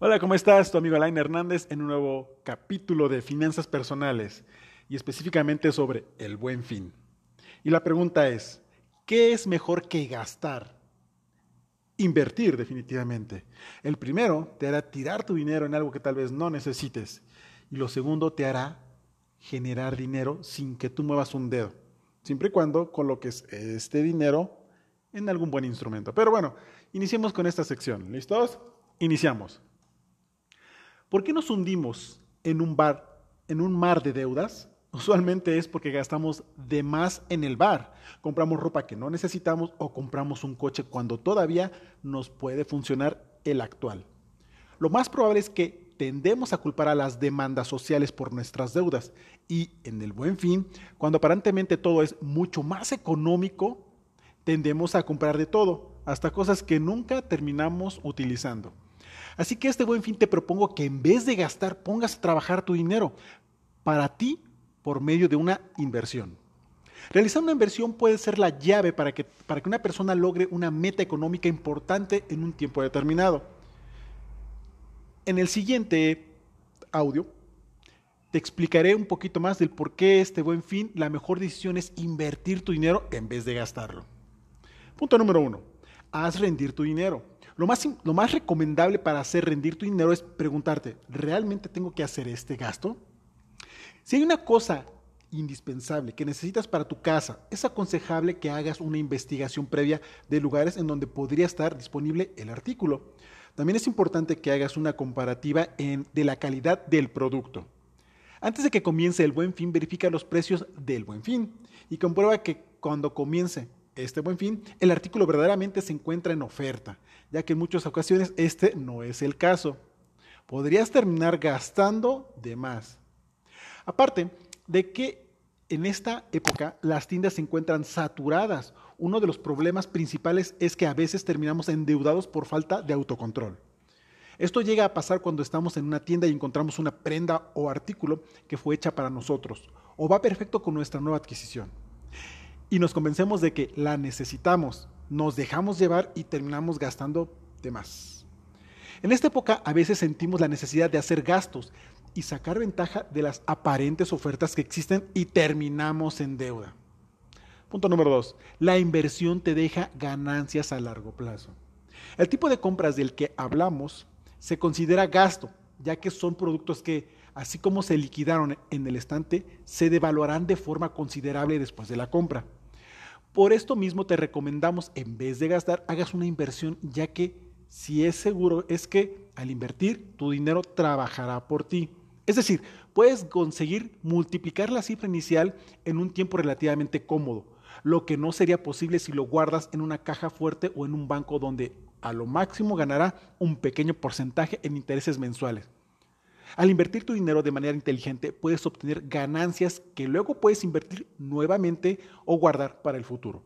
Hola, ¿cómo estás? Tu amigo Alain Hernández en un nuevo capítulo de finanzas personales y específicamente sobre el buen fin. Y la pregunta es, ¿qué es mejor que gastar? Invertir definitivamente. El primero te hará tirar tu dinero en algo que tal vez no necesites y lo segundo te hará generar dinero sin que tú muevas un dedo, siempre y cuando coloques este dinero en algún buen instrumento. Pero bueno, iniciemos con esta sección. ¿Listos? Iniciamos. ¿Por qué nos hundimos en un bar, en un mar de deudas? Usualmente es porque gastamos de más en el bar. Compramos ropa que no necesitamos o compramos un coche cuando todavía nos puede funcionar el actual. Lo más probable es que tendemos a culpar a las demandas sociales por nuestras deudas y en el buen fin, cuando aparentemente todo es mucho más económico, tendemos a comprar de todo, hasta cosas que nunca terminamos utilizando. Así que este buen fin te propongo que en vez de gastar, pongas a trabajar tu dinero para ti por medio de una inversión. Realizar una inversión puede ser la llave para que, para que una persona logre una meta económica importante en un tiempo determinado. En el siguiente audio te explicaré un poquito más del por qué este buen fin, la mejor decisión es invertir tu dinero en vez de gastarlo. Punto número uno, haz rendir tu dinero. Lo más, recomendable para hacer rendir tu dinero es preguntarte, ¿realmente tengo que hacer este gasto? Si hay una cosa indispensable que necesitas para tu casa, es aconsejable que hagas una investigación previa de lugares en donde podría estar disponible el artículo. También es importante que hagas una comparativa de la calidad del producto. Antes de que comience el buen fin, verifica los precios del buen fin y comprueba que cuando comience este buen fin, el artículo verdaderamente se encuentra en oferta, ya que en muchas ocasiones este no es el caso. Podrías terminar gastando de más. Aparte de que en esta época las tiendas se encuentran saturadas, uno de los problemas principales es que a veces terminamos endeudados por falta de autocontrol. Esto llega a pasar cuando estamos en una tienda y encontramos una prenda o artículo que fue hecha para nosotros o va perfecto con nuestra nueva adquisición y nos convencemos de que la necesitamos, nos dejamos llevar y terminamos gastando de más. En esta época a veces sentimos la necesidad de hacer gastos y sacar ventaja de las aparentes ofertas que existen y terminamos en deuda. Punto número dos, la inversión te deja ganancias a largo plazo. El tipo de compras del que hablamos se considera gasto, ya que son productos que, así como se liquidaron en el estante, se devaluarán de forma considerable después de la compra. Por esto mismo te recomendamos, en vez de gastar, hagas una inversión, ya que si es seguro es que al invertir tu dinero trabajará por ti. Es decir, puedes conseguir multiplicar la cifra inicial en un tiempo relativamente cómodo, lo que no sería posible si lo guardas en una caja fuerte o en un banco donde a lo máximo ganará un pequeño porcentaje en intereses mensuales. Al invertir tu dinero de manera inteligente, puedes obtener ganancias que luego puedes invertir nuevamente o guardar para el futuro.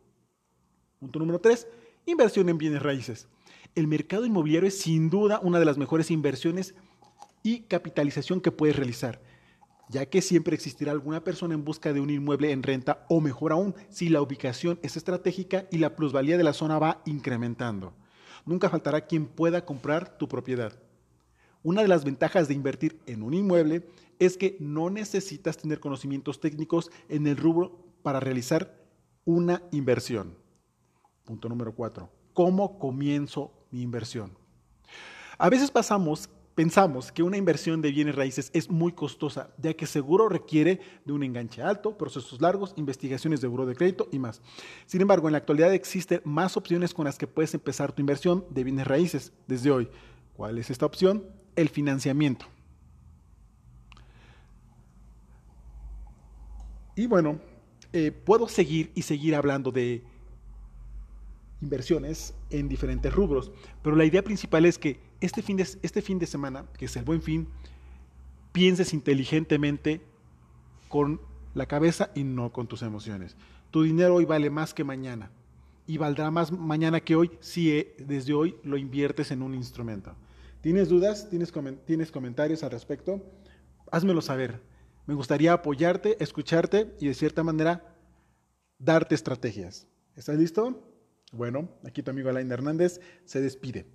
Punto número 3. Inversión en bienes raíces. El mercado inmobiliario es sin duda una de las mejores inversiones y capitalización que puedes realizar, ya que siempre existirá alguna persona en busca de un inmueble en renta o mejor aún, si la ubicación es estratégica y la plusvalía de la zona va incrementando. Nunca faltará quien pueda comprar tu propiedad. Una de las ventajas de invertir en un inmueble es que no necesitas tener conocimientos técnicos en el rubro para realizar una inversión. Punto número cuatro. ¿Cómo comienzo mi inversión? A veces pasamos, pensamos que una inversión de bienes raíces es muy costosa, ya que seguro requiere de un enganche alto, procesos largos, investigaciones de buro de crédito y más. Sin embargo, en la actualidad existen más opciones con las que puedes empezar tu inversión de bienes raíces desde hoy. ¿Cuál es esta opción? El financiamiento. Y bueno, eh, puedo seguir y seguir hablando de inversiones en diferentes rubros, pero la idea principal es que este fin de, este fin de semana, que es el buen fin, pienses inteligentemente con la cabeza y no con tus emociones. Tu dinero hoy vale más que mañana y valdrá más mañana que hoy si eh, desde hoy lo inviertes en un instrumento. ¿Tienes dudas? ¿Tienes, ¿Tienes comentarios al respecto? Házmelo saber. Me gustaría apoyarte, escucharte y de cierta manera darte estrategias. ¿Estás listo? Bueno, aquí tu amigo Alain Hernández se despide.